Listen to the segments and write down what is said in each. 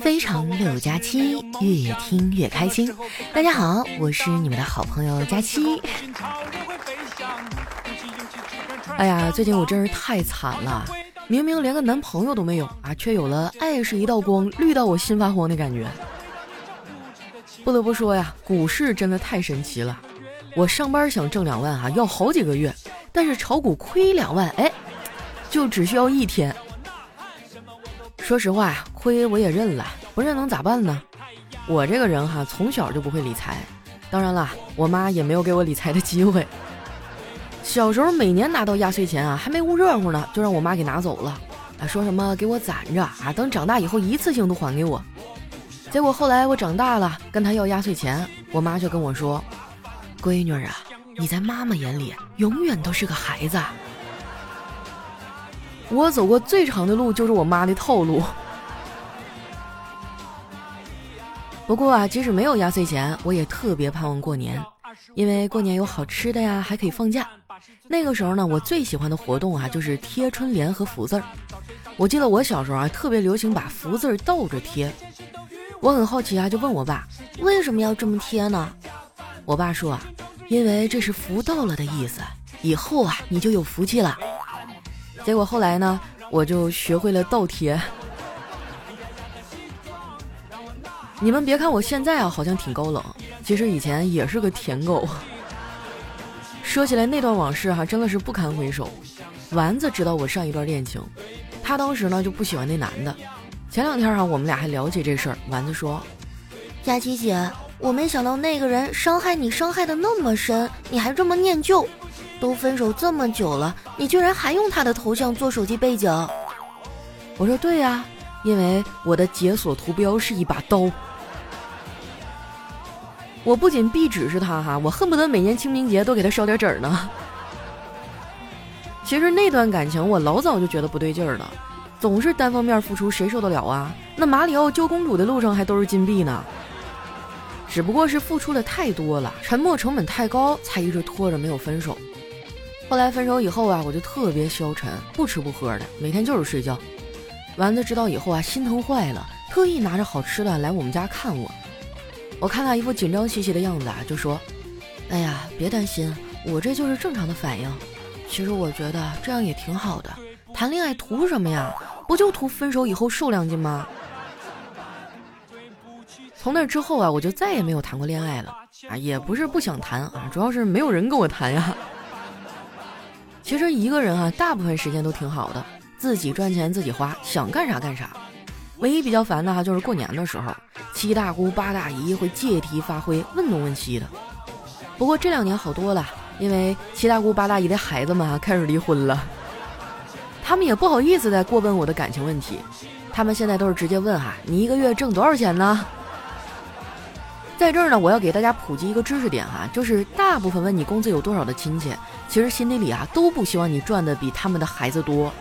非常六加七，越听越开心。大家好，我是你们的好朋友佳期。哎呀，最近我真是太惨了，明明连个男朋友都没有啊，却有了爱是一道光，绿到我心发慌的感觉。不得不说呀，股市真的太神奇了。我上班想挣两万啊，要好几个月；但是炒股亏两万，哎，就只需要一天。说实话，亏我也认了，不认能咋办呢？我这个人哈，从小就不会理财，当然了，我妈也没有给我理财的机会。小时候每年拿到压岁钱啊，还没捂热乎呢，就让我妈给拿走了，啊，说什么给我攒着啊，等长大以后一次性都还给我。结果后来我长大了，跟她要压岁钱，我妈却跟我说。闺女啊，你在妈妈眼里永远都是个孩子。我走过最长的路就是我妈的套路。不过啊，即使没有压岁钱，我也特别盼望过年，因为过年有好吃的呀，还可以放假。那个时候呢，我最喜欢的活动啊，就是贴春联和福字儿。我记得我小时候啊，特别流行把福字儿倒着贴。我很好奇啊，就问我爸为什么要这么贴呢？我爸说啊，因为这是福到了的意思，以后啊你就有福气了。结果后来呢，我就学会了倒贴。你们别看我现在啊好像挺高冷，其实以前也是个舔狗。说起来那段往事哈，真的是不堪回首。丸子知道我上一段恋情，他当时呢就不喜欢那男的。前两天哈，我们俩还聊起这事儿，丸子说：“佳琪姐。”我没想到那个人伤害你，伤害的那么深，你还这么念旧。都分手这么久了，你居然还用他的头像做手机背景？我说对呀，因为我的解锁图标是一把刀。我不仅壁纸是他哈，我恨不得每年清明节都给他烧点纸呢。其实那段感情我老早就觉得不对劲儿了，总是单方面付出，谁受得了啊？那马里奥救公主的路上还都是金币呢。只不过是付出的太多了，沉默成本太高，才一直拖着没有分手。后来分手以后啊，我就特别消沉，不吃不喝的，每天就是睡觉。丸子知道以后啊，心疼坏了，特意拿着好吃的来我们家看我。我看他一副紧张兮兮的样子啊，就说：“哎呀，别担心，我这就是正常的反应。其实我觉得这样也挺好的，谈恋爱图什么呀？不就图分手以后瘦两斤吗？”从那之后啊，我就再也没有谈过恋爱了啊，也不是不想谈啊，主要是没有人跟我谈呀。其实一个人啊，大部分时间都挺好的，自己赚钱自己花，想干啥干啥。唯一比较烦的哈，就是过年的时候，七大姑八大姨会借题发挥，问东问西的。不过这两年好多了，因为七大姑八大姨的孩子们啊开始离婚了，他们也不好意思再过问我的感情问题，他们现在都是直接问哈，你一个月挣多少钱呢？在这儿呢，我要给大家普及一个知识点哈，就是大部分问你工资有多少的亲戚，其实心底里啊都不希望你赚的比他们的孩子多。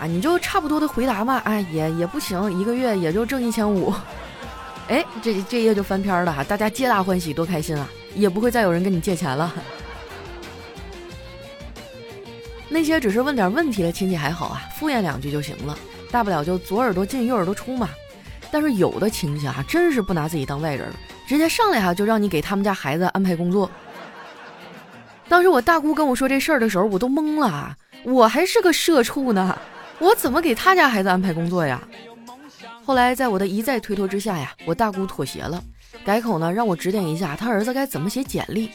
啊，你就差不多的回答嘛，哎，也也不行，一个月也就挣一千五。哎，这这页就翻篇了哈，大家皆大欢喜，多开心啊，也不会再有人跟你借钱了。那些只是问点问题的亲戚还好啊，敷衍两句就行了，大不了就左耳朵进右耳朵出嘛。但是有的亲戚啊，真是不拿自己当外人，直接上来哈就让你给他们家孩子安排工作。当时我大姑跟我说这事儿的时候，我都懵了，我还是个社畜呢，我怎么给他家孩子安排工作呀？后来在我的一再推脱之下呀，我大姑妥协了，改口呢让我指点一下他儿子该怎么写简历。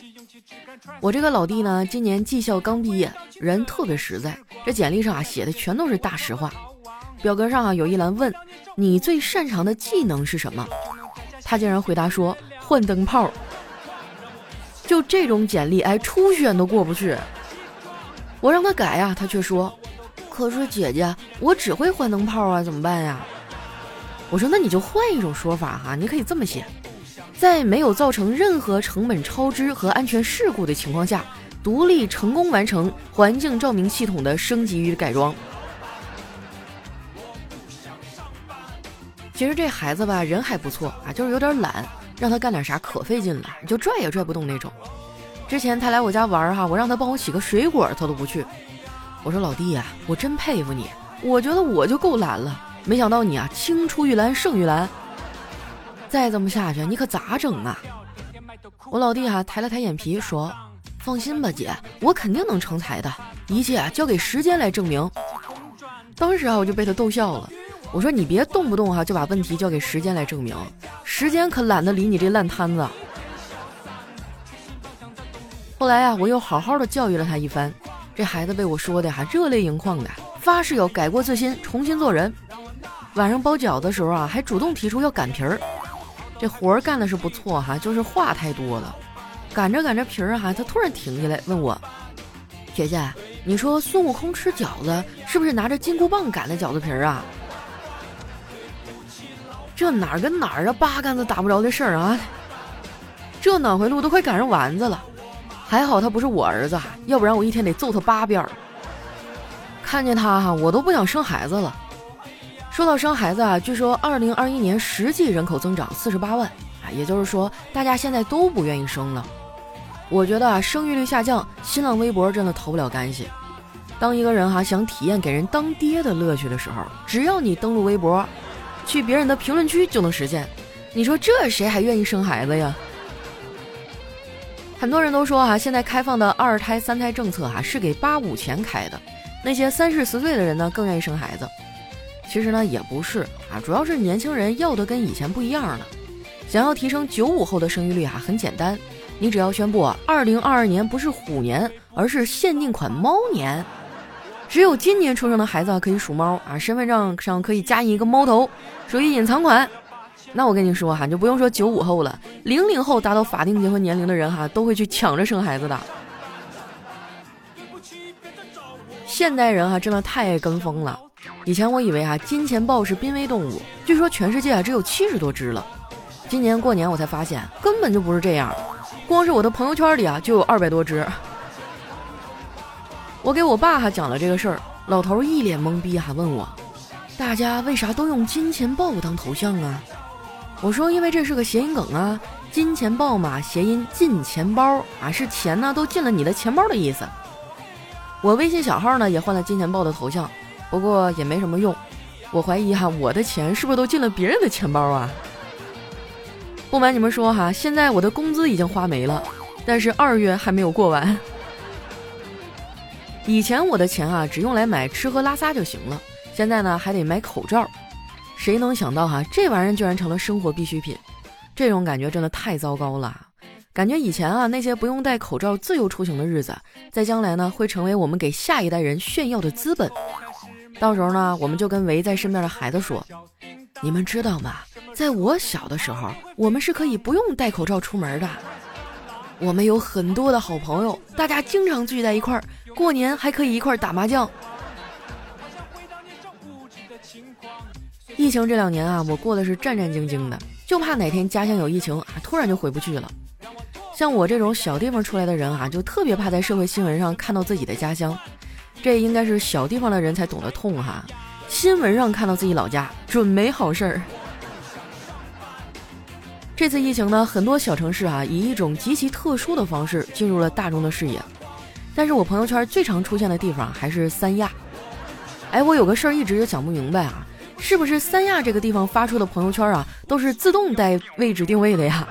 我这个老弟呢，今年技校刚毕业，人特别实在，这简历上啊写的全都是大实话。表格上啊有一栏问你最擅长的技能是什么，他竟然回答说换灯泡。就这种简历，哎，初选都过不去。我让他改呀，他却说，可是姐姐，我只会换灯泡啊，怎么办呀？我说那你就换一种说法哈，你可以这么写，在没有造成任何成本超支和安全事故的情况下，独立成功完成环境照明系统的升级与改装。其实这孩子吧，人还不错啊，就是有点懒，让他干点啥可费劲了，就拽也拽不动那种。之前他来我家玩哈，我让他帮我洗个水果，他都不去。我说老弟呀，我真佩服你，我觉得我就够懒了，没想到你啊青出于蓝胜于蓝。再这么下去，你可咋整啊？我老弟哈抬了抬眼皮说：“放心吧，姐，我肯定能成才的，一切啊交给时间来证明。”当时啊我就被他逗笑了。我说你别动不动哈就把问题交给时间来证明，时间可懒得理你这烂摊子。后来啊，我又好好的教育了他一番，这孩子被我说的还热泪盈眶的，发誓要改过自新，重新做人。晚上包饺子的时候啊，还主动提出要擀皮儿。这活儿干的是不错哈，就是话太多了。擀着擀着皮儿哈，他突然停下来问我：“姐姐，你说孙悟空吃饺子是不是拿着金箍棒擀的饺子皮儿啊？”这哪儿跟哪儿啊，八竿子打不着的事儿啊！这脑回路都快赶上丸子了，还好他不是我儿子，要不然我一天得揍他八遍。看见他哈，我都不想生孩子了。说到生孩子啊，据说二零二一年实际人口增长四十八万啊，也就是说大家现在都不愿意生了。我觉得啊，生育率下降，新浪微博真的逃不了干系。当一个人哈想体验给人当爹的乐趣的时候，只要你登录微博。去别人的评论区就能实现，你说这谁还愿意生孩子呀？很多人都说哈，现在开放的二胎、三胎政策哈是给八五前开的，那些三四十岁的人呢更愿意生孩子。其实呢也不是啊，主要是年轻人要的跟以前不一样了。想要提升九五后的生育率啊，很简单，你只要宣布啊二零二二年不是虎年，而是限定款猫年。只有今年出生的孩子可以属猫啊，身份证上可以加印一个猫头，属于隐藏款。那我跟你说哈，就不用说九五后了，零零后达到法定结婚年龄的人哈，都会去抢着生孩子的。现代人哈，真的太爱跟风了。以前我以为哈，金钱豹是濒危动物，据说全世界啊只有七十多只了。今年过年我才发现，根本就不是这样，光是我的朋友圈里啊就有二百多只。我给我爸还讲了这个事儿，老头一脸懵逼，还问我：“大家为啥都用金钱豹当头像啊？”我说：“因为这是个谐音梗啊，金钱豹嘛，谐音进钱包啊，是钱呢都进了你的钱包的意思。”我微信小号呢也换了金钱豹的头像，不过也没什么用，我怀疑哈我的钱是不是都进了别人的钱包啊？不瞒你们说哈，现在我的工资已经花没了，但是二月还没有过完。以前我的钱啊，只用来买吃喝拉撒就行了。现在呢，还得买口罩。谁能想到哈，这玩意儿居然成了生活必需品？这种感觉真的太糟糕了。感觉以前啊，那些不用戴口罩自由出行的日子，在将来呢，会成为我们给下一代人炫耀的资本。到时候呢，我们就跟围在身边的孩子说：“你们知道吗？在我小的时候，我们是可以不用戴口罩出门的。我们有很多的好朋友，大家经常聚在一块儿。”过年还可以一块儿打麻将。疫情这两年啊，我过的是战战兢兢的，就怕哪天家乡有疫情啊，突然就回不去了。像我这种小地方出来的人啊，就特别怕在社会新闻上看到自己的家乡。这应该是小地方的人才懂得痛哈。新闻上看到自己老家，准没好事儿。这次疫情呢，很多小城市啊，以一种极其特殊的方式进入了大众的视野。但是我朋友圈最常出现的地方还是三亚。哎，我有个事儿一直就想不明白啊，是不是三亚这个地方发出的朋友圈啊，都是自动带位置定位的呀？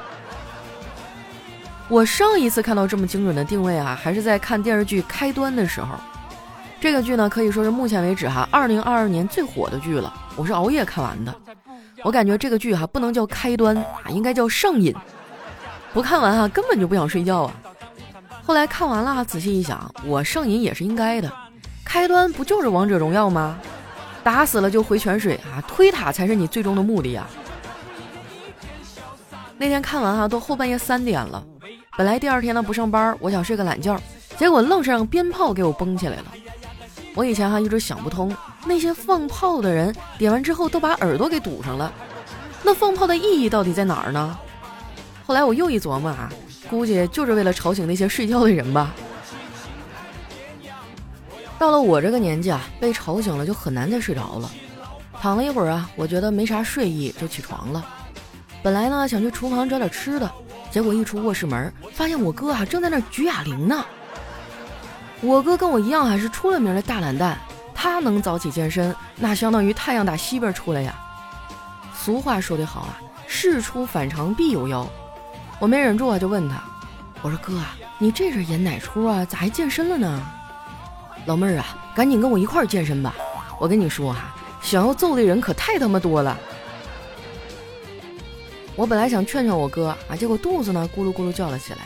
我上一次看到这么精准的定位啊，还是在看电视剧《开端》的时候。这个剧呢，可以说是目前为止哈，二零二二年最火的剧了。我是熬夜看完的，我感觉这个剧哈不能叫开端啊，应该叫上瘾。不看完哈，根本就不想睡觉啊。后来看完了哈，仔细一想，我上瘾也是应该的。开端不就是王者荣耀吗？打死了就回泉水啊，推塔才是你最终的目的呀。那天看完哈，都后半夜三点了。本来第二天呢不上班，我想睡个懒觉，结果愣是让鞭炮给我崩起来了。我以前哈一直想不通，那些放炮的人点完之后都把耳朵给堵上了，那放炮的意义到底在哪儿呢？后来我又一琢磨啊。估计就是为了吵醒那些睡觉的人吧。到了我这个年纪啊，被吵醒了就很难再睡着了。躺了一会儿啊，我觉得没啥睡意，就起床了。本来呢想去厨房找点吃的，结果一出卧室门，发现我哥啊正在那举哑铃呢。我哥跟我一样还是出了名的大懒蛋，他能早起健身，那相当于太阳打西边出来呀。俗话说得好啊，事出反常必有妖。我没忍住啊，就问他，我说哥啊，你这是演哪出啊？咋还健身了呢？老妹儿啊，赶紧跟我一块儿健身吧！我跟你说哈，想要揍的人可太他妈多了。我本来想劝劝我哥啊，结果肚子呢咕噜咕噜叫了起来。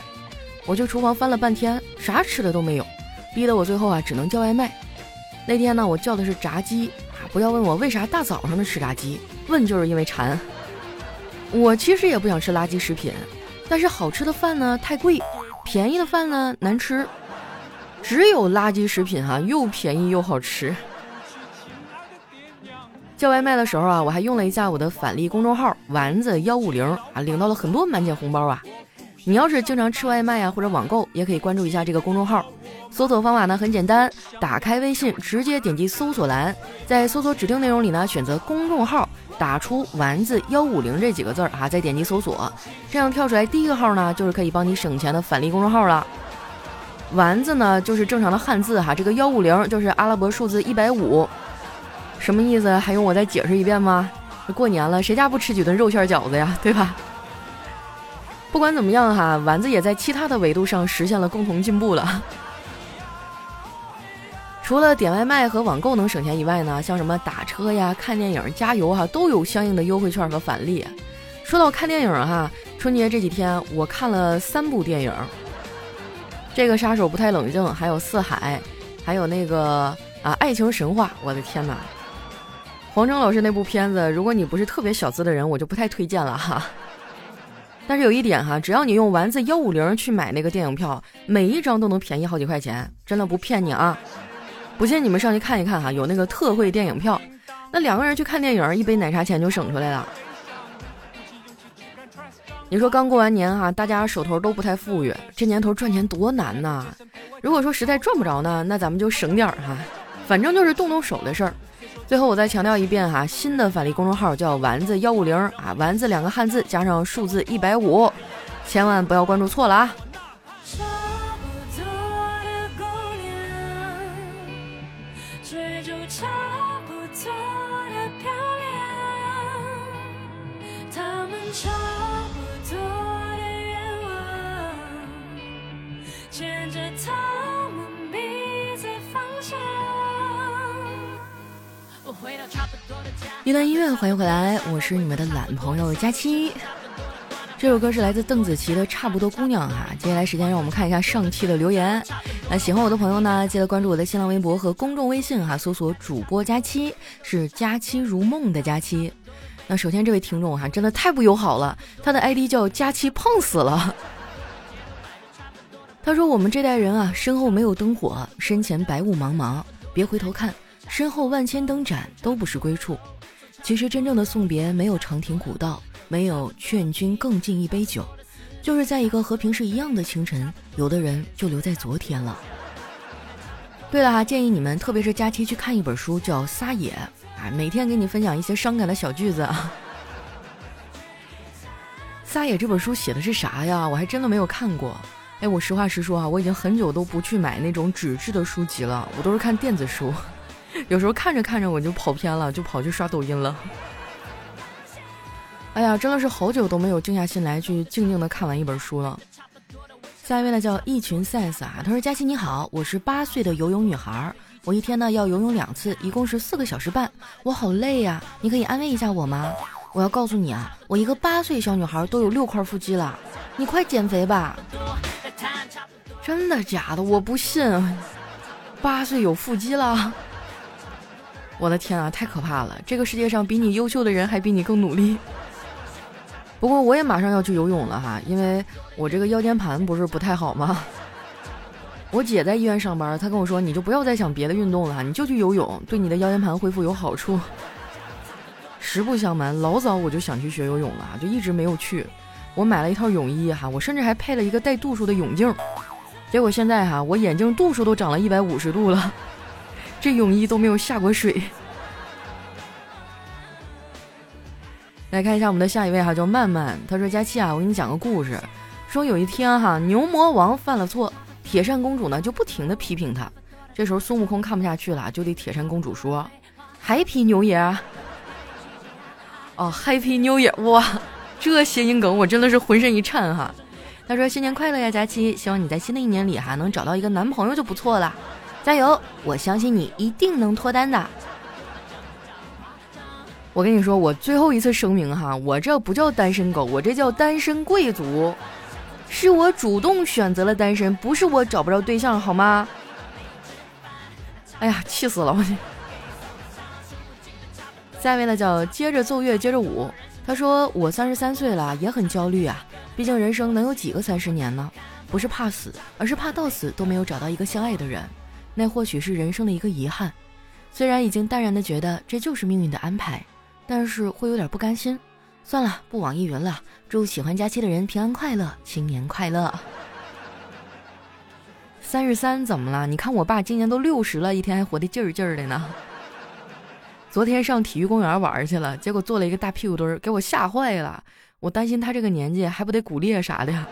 我去厨房翻了半天，啥吃的都没有，逼得我最后啊只能叫外卖。那天呢，我叫的是炸鸡啊！不要问我为啥大早上的吃炸鸡，问就是因为馋。我其实也不想吃垃圾食品，但是好吃的饭呢太贵，便宜的饭呢难吃。只有垃圾食品哈，又便宜又好吃。叫外卖的时候啊，我还用了一下我的返利公众号“丸子幺五零”啊，领到了很多满减红包啊。你要是经常吃外卖啊或者网购，也可以关注一下这个公众号。搜索方法呢很简单，打开微信，直接点击搜索栏，在搜索指定内容里呢选择公众号，打出“丸子幺五零”这几个字儿啊，再点击搜索，这样跳出来第一个号呢，就是可以帮你省钱的返利公众号了。丸子呢就是正常的汉字哈，这个幺五零就是阿拉伯数字一百五。什么意思？还用我再解释一遍吗？过年了，谁家不吃几顿肉馅饺子呀？对吧？不管怎么样哈，丸子也在其他的维度上实现了共同进步了。除了点外卖和网购能省钱以外呢，像什么打车呀、看电影、加油哈，都有相应的优惠券和返利。说到看电影哈，春节这几天我看了三部电影，这个杀手不太冷静，还有四海，还有那个啊爱情神话。我的天哪！黄征老师那部片子，如果你不是特别小资的人，我就不太推荐了哈。但是有一点哈，只要你用丸子幺五零去买那个电影票，每一张都能便宜好几块钱，真的不骗你啊！不信你们上去看一看哈，有那个特惠电影票，那两个人去看电影，一杯奶茶钱就省出来了。你说刚过完年哈，大家手头都不太富裕，这年头赚钱多难呐！如果说实在赚不着呢，那咱们就省点儿哈，反正就是动动手的事儿。最后我再强调一遍哈，新的返利公众号叫丸子幺五零啊，丸子两个汉字加上数字一百五，千万不要关注错了啊！一段音乐，欢迎回来，我是你们的懒朋友佳期。这首歌是来自邓紫棋的《差不多姑娘》哈。接下来时间，让我们看一下上期的留言。那喜欢我的朋友呢，记得关注我的新浪微博和公众微信哈，搜索主播佳期，是佳期如梦的佳期。那首先这位听众哈，真的太不友好了，他的 ID 叫佳期胖死了。他说我们这代人啊，身后没有灯火，身前白雾茫茫，别回头看。身后万千灯盏都不是归处，其实真正的送别没有长亭古道，没有劝君更尽一杯酒，就是在一个和平时一样的清晨，有的人就留在昨天了。对了哈，建议你们，特别是假期去看一本书，叫《撒野》，啊，每天给你分享一些伤感的小句子。《撒野》这本书写的是啥呀？我还真的没有看过。哎，我实话实说啊，我已经很久都不去买那种纸质的书籍了，我都是看电子书。有时候看着看着我就跑偏了，就跑去刷抖音了。哎呀，真的是好久都没有静下心来去静静的看完一本书了。下一位呢叫一群 sense 啊，他说：“佳琪你好，我是八岁的游泳女孩，我一天呢要游泳两次，一共是四个小时半，我好累呀，你可以安慰一下我吗？我要告诉你啊，我一个八岁小女孩都有六块腹肌了，你快减肥吧。真的假的？我不信，八岁有腹肌了。”我的天啊，太可怕了！这个世界上比你优秀的人还比你更努力。不过我也马上要去游泳了哈，因为我这个腰间盘不是不太好吗？我姐在医院上班，她跟我说，你就不要再想别的运动了，你就去游泳，对你的腰间盘恢复有好处。实不相瞒，老早我就想去学游泳了，就一直没有去。我买了一套泳衣哈，我甚至还配了一个带度数的泳镜，结果现在哈，我眼镜度数都长了一百五十度了。这泳衣都没有下过水。来看一下我们的下一位哈，叫曼曼。他说：“佳期啊，我给你讲个故事。说有一天哈，牛魔王犯了错，铁扇公主呢就不停的批评他。这时候孙悟空看不下去了，就对铁扇公主说：“Happy New Year。”哦，Happy New Year！哇，这谐音梗我真的是浑身一颤哈。他说：“新年快乐呀，佳期！希望你在新的一年里哈能找到一个男朋友就不错了，加油！我相信你一定能脱单的。”我跟你说，我最后一次声明哈，我这不叫单身狗，我这叫单身贵族，是我主动选择了单身，不是我找不着对象，好吗？哎呀，气死了我！下一位呢叫接着奏乐接着舞，他说我三十三岁了，也很焦虑啊，毕竟人生能有几个三十年呢？不是怕死，而是怕到死都没有找到一个相爱的人，那或许是人生的一个遗憾。虽然已经淡然的觉得这就是命运的安排。但是会有点不甘心，算了，不网易云了。祝喜欢佳期的人平安快乐，新年快乐。三十三怎么了？你看我爸今年都六十了，一天还活得劲儿劲儿的呢。昨天上体育公园玩去了，结果做了一个大屁股墩儿，给我吓坏了。我担心他这个年纪还不得骨裂啥的。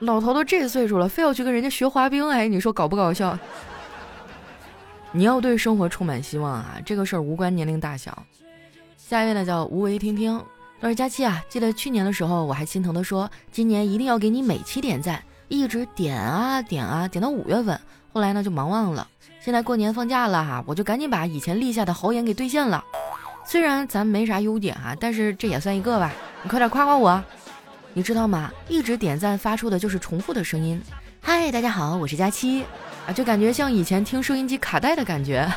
老头都这岁数了，非要去跟人家学滑冰，哎，你说搞不搞笑？你要对生活充满希望啊！这个事儿无关年龄大小。下一位呢叫无为听听，他说：“佳期啊，记得去年的时候我还心疼的说，今年一定要给你每期点赞，一直点啊点啊，点到五月份，后来呢就忙忘了。现在过年放假了哈，我就赶紧把以前立下的豪言给兑现了。虽然咱没啥优点哈，但是这也算一个吧。你快点夸夸我，你知道吗？一直点赞发出的就是重复的声音。嗨，大家好，我是佳期。”啊，就感觉像以前听收音机卡带的感觉。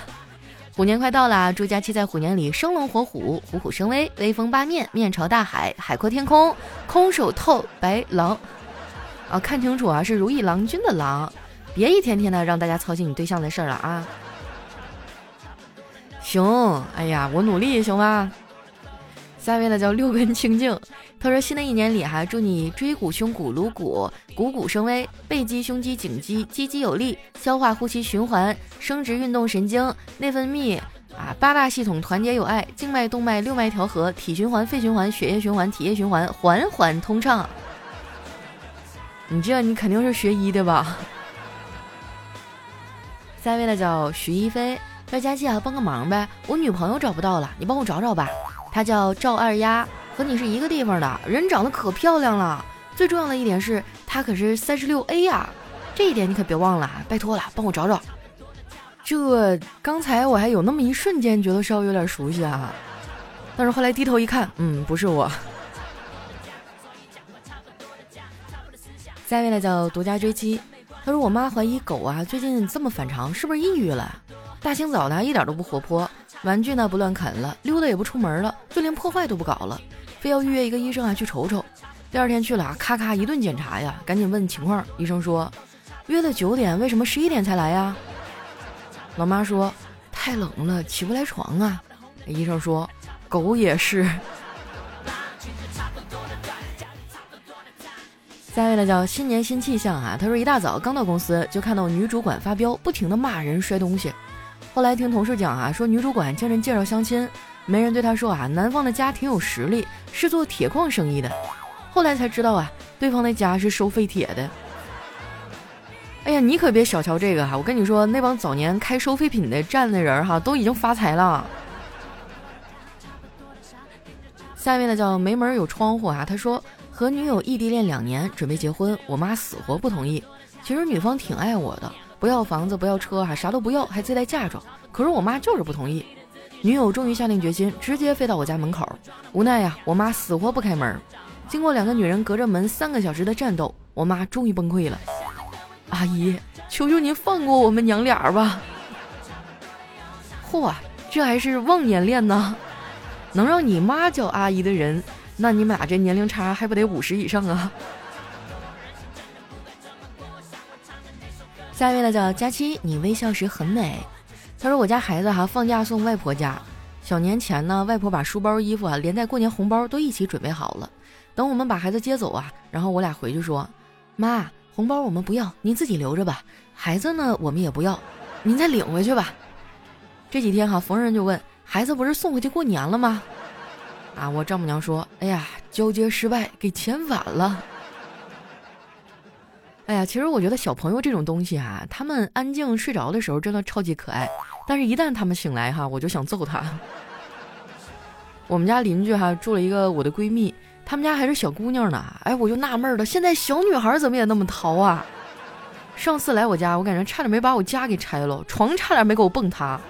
虎年快到了，祝佳期在虎年里生龙活虎，虎虎生威，威风八面，面朝大海，海阔天空，空手套白狼。啊，看清楚啊，是如意郎君的郎，别一天天的让大家操心你对象的事儿了啊。行，哎呀，我努力，行吗。下一位呢叫六根清净，他说新的一年里哈，祝你椎骨胸骨颅骨股骨生威，背肌胸肌颈肌肌肌有力，消化呼吸循环，生殖运动神经，内分泌啊八大系统团结友爱，静脉动脉六脉调和，体循环肺循环血液循环体液循环缓缓通畅。你这你肯定是学医的吧？下一位呢叫徐一飞，说佳琪啊，帮个忙呗，我女朋友找不到了，你帮我找找吧。她叫赵二丫，和你是一个地方的，人长得可漂亮了。最重要的一点是，她可是三十六 A 呀，这一点你可别忘了，拜托了，帮我找找。这刚才我还有那么一瞬间觉得稍微有点熟悉啊，但是后来低头一看，嗯，不是我。下一位呢叫独家追妻，他说我妈怀疑狗啊最近这么反常，是不是抑郁了？大清早的，一点都不活泼。玩具呢不乱啃了，溜达也不出门了，就连破坏都不搞了，非要预约一个医生啊去瞅瞅。第二天去了，咔咔一顿检查呀，赶紧问情况。医生说约的九点，为什么十一点才来呀？老妈说太冷了，起不来床啊。医生说狗也是。下一位呢叫新年新气象啊，他说一大早刚到公司就看到女主管发飙，不停的骂人摔东西。后来听同事讲啊，说女主管经人介绍相亲，媒人对他说啊，男方的家挺有实力，是做铁矿生意的。后来才知道啊，对方的家是收废铁的。哎呀，你可别小瞧这个哈，我跟你说，那帮早年开收废品的站的人哈，都已经发财了。下一位呢叫没门有窗户啊，他说和女友异地恋两年，准备结婚，我妈死活不同意。其实女方挺爱我的。不要房子，不要车，哈，啥都不要，还自带嫁妆。可是我妈就是不同意。女友终于下定决心，直接飞到我家门口。无奈呀，我妈死活不开门。经过两个女人隔着门三个小时的战斗，我妈终于崩溃了。阿姨，求求您放过我们娘俩吧。嚯，这还是忘年恋呢？能让你妈叫阿姨的人，那你们俩这年龄差还不得五十以上啊？下一位呢叫佳期，你微笑时很美。他说我家孩子哈放假送外婆家，小年前呢，外婆把书包、衣服啊，连带过年红包都一起准备好了。等我们把孩子接走啊，然后我俩回去说，妈，红包我们不要，您自己留着吧。孩子呢，我们也不要，您再领回去吧。这几天哈，逢人就问孩子不是送回去过年了吗？啊，我丈母娘说，哎呀，交接失败，给遣返了。哎呀，其实我觉得小朋友这种东西啊，他们安静睡着的时候真的超级可爱，但是一旦他们醒来哈，我就想揍他。我们家邻居哈住了一个我的闺蜜，他们家还是小姑娘呢，哎，我就纳闷了，现在小女孩怎么也那么淘啊？上次来我家，我感觉差点没把我家给拆了，床差点没给我蹦塌。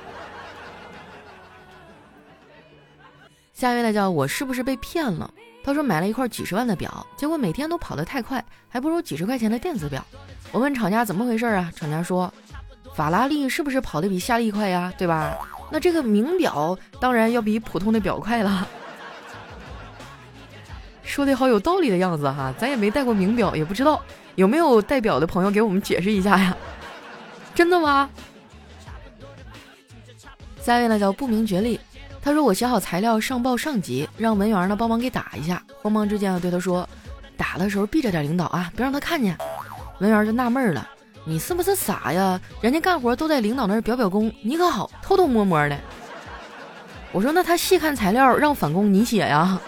下一位呢叫我是不是被骗了？他说买了一块几十万的表，结果每天都跑得太快，还不如几十块钱的电子表。我问厂家怎么回事啊？厂家说，法拉利是不是跑得比夏利快呀？对吧？那这个名表当然要比普通的表快了。说的好有道理的样子哈，咱也没戴过名表，也不知道。有没有代表的朋友给我们解释一下呀？真的吗？下一位呢叫不明觉厉，他说我写好材料上报上级，让文员呢帮忙给打一下。慌忙之间啊对他说，打的时候避着点领导啊，别让他看见。文员就纳闷了，你是不是傻呀？人家干活都在领导那儿表表功，你可好偷偷摸摸的。我说那他细看材料让返工你写呀？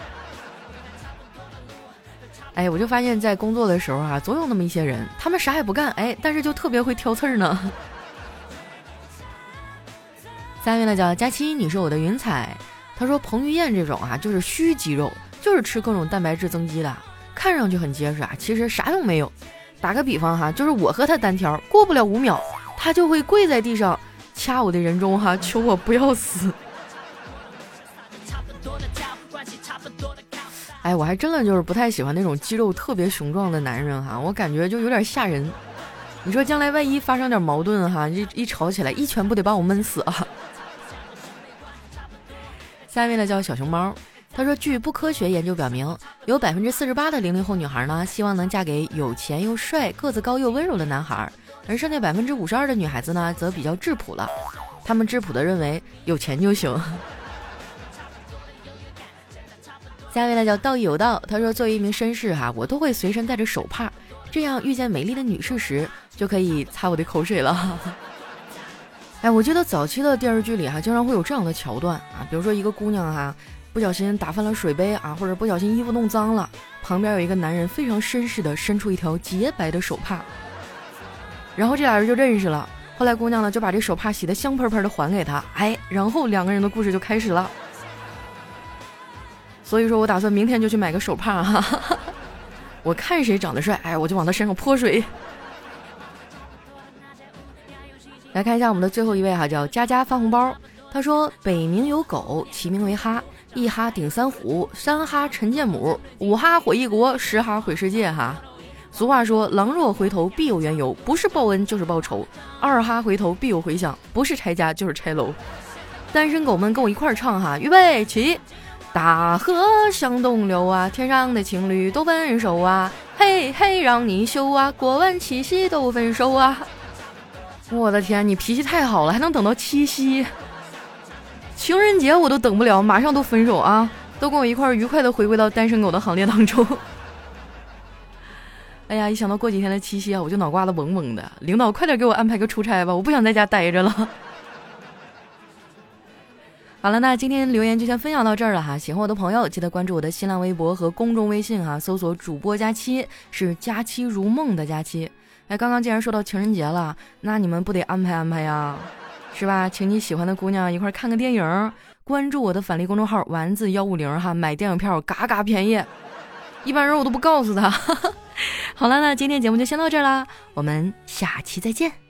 哎，我就发现，在工作的时候啊，总有那么一些人，他们啥也不干，哎，但是就特别会挑刺儿呢。下面呢叫佳期，你是我的云彩。他说彭于晏这种啊，就是虚肌肉，就是吃各种蛋白质增肌的，看上去很结实啊，其实啥用没有。打个比方哈，就是我和他单挑，过不了五秒，他就会跪在地上掐我的人中哈，求我不要死。哎，我还真的就是不太喜欢那种肌肉特别雄壮的男人哈，我感觉就有点吓人。你说将来万一发生点矛盾哈，一一吵起来，一拳不得把我闷死啊！下面呢叫小熊猫，他说，据不科学研究表明，有百分之四十八的零零后女孩呢，希望能嫁给有钱又帅、个子高又温柔的男孩，而剩下百分之五十二的女孩子呢，则比较质朴了，她们质朴的认为有钱就行。下一位呢叫道义有道，他说作为一名绅士哈，我都会随身带着手帕，这样遇见美丽的女士时就可以擦我的口水了。哎，我记得早期的电视剧里哈，经常会有这样的桥段啊，比如说一个姑娘哈，不小心打翻了水杯啊，或者不小心衣服弄脏了，旁边有一个男人非常绅士的伸出一条洁白的手帕，然后这俩人就认识了。后来姑娘呢就把这手帕洗得香喷喷的还给他，哎，然后两个人的故事就开始了。所以说我打算明天就去买个手帕哈，我看谁长得帅，哎，我就往他身上泼水。来看一下我们的最后一位哈，叫佳佳发红包。他说：北冥有狗，其名为哈，一哈顶三虎，三哈陈建母，五哈毁一国，十哈毁世界哈。俗话说，狼若回头必有缘由，不是报恩就是报仇。二哈回头必有回响，不是拆家就是拆楼。单身狗们跟我一块儿唱哈，预备起。大河向东流啊，天上的情侣都分手啊，嘿嘿，让你秀啊，过完七夕都分手啊！我的天，你脾气太好了，还能等到七夕？情人节我都等不了，马上都分手啊！都跟我一块儿愉快的回归到单身狗的行列当中。哎呀，一想到过几天的七夕啊，我就脑瓜子嗡嗡的。领导，快点给我安排个出差吧，我不想在家待着了。好了，那今天留言就先分享到这儿了哈。喜欢我的朋友，记得关注我的新浪微博和公众微信哈，搜索主播佳期，是佳期如梦的佳期。哎，刚刚既然说到情人节了，那你们不得安排安排呀，是吧？请你喜欢的姑娘一块看个电影，关注我的返利公众号丸子幺五零哈，买电影票嘎嘎便宜，一般人我都不告诉他。好了，那今天节目就先到这儿啦，我们下期再见。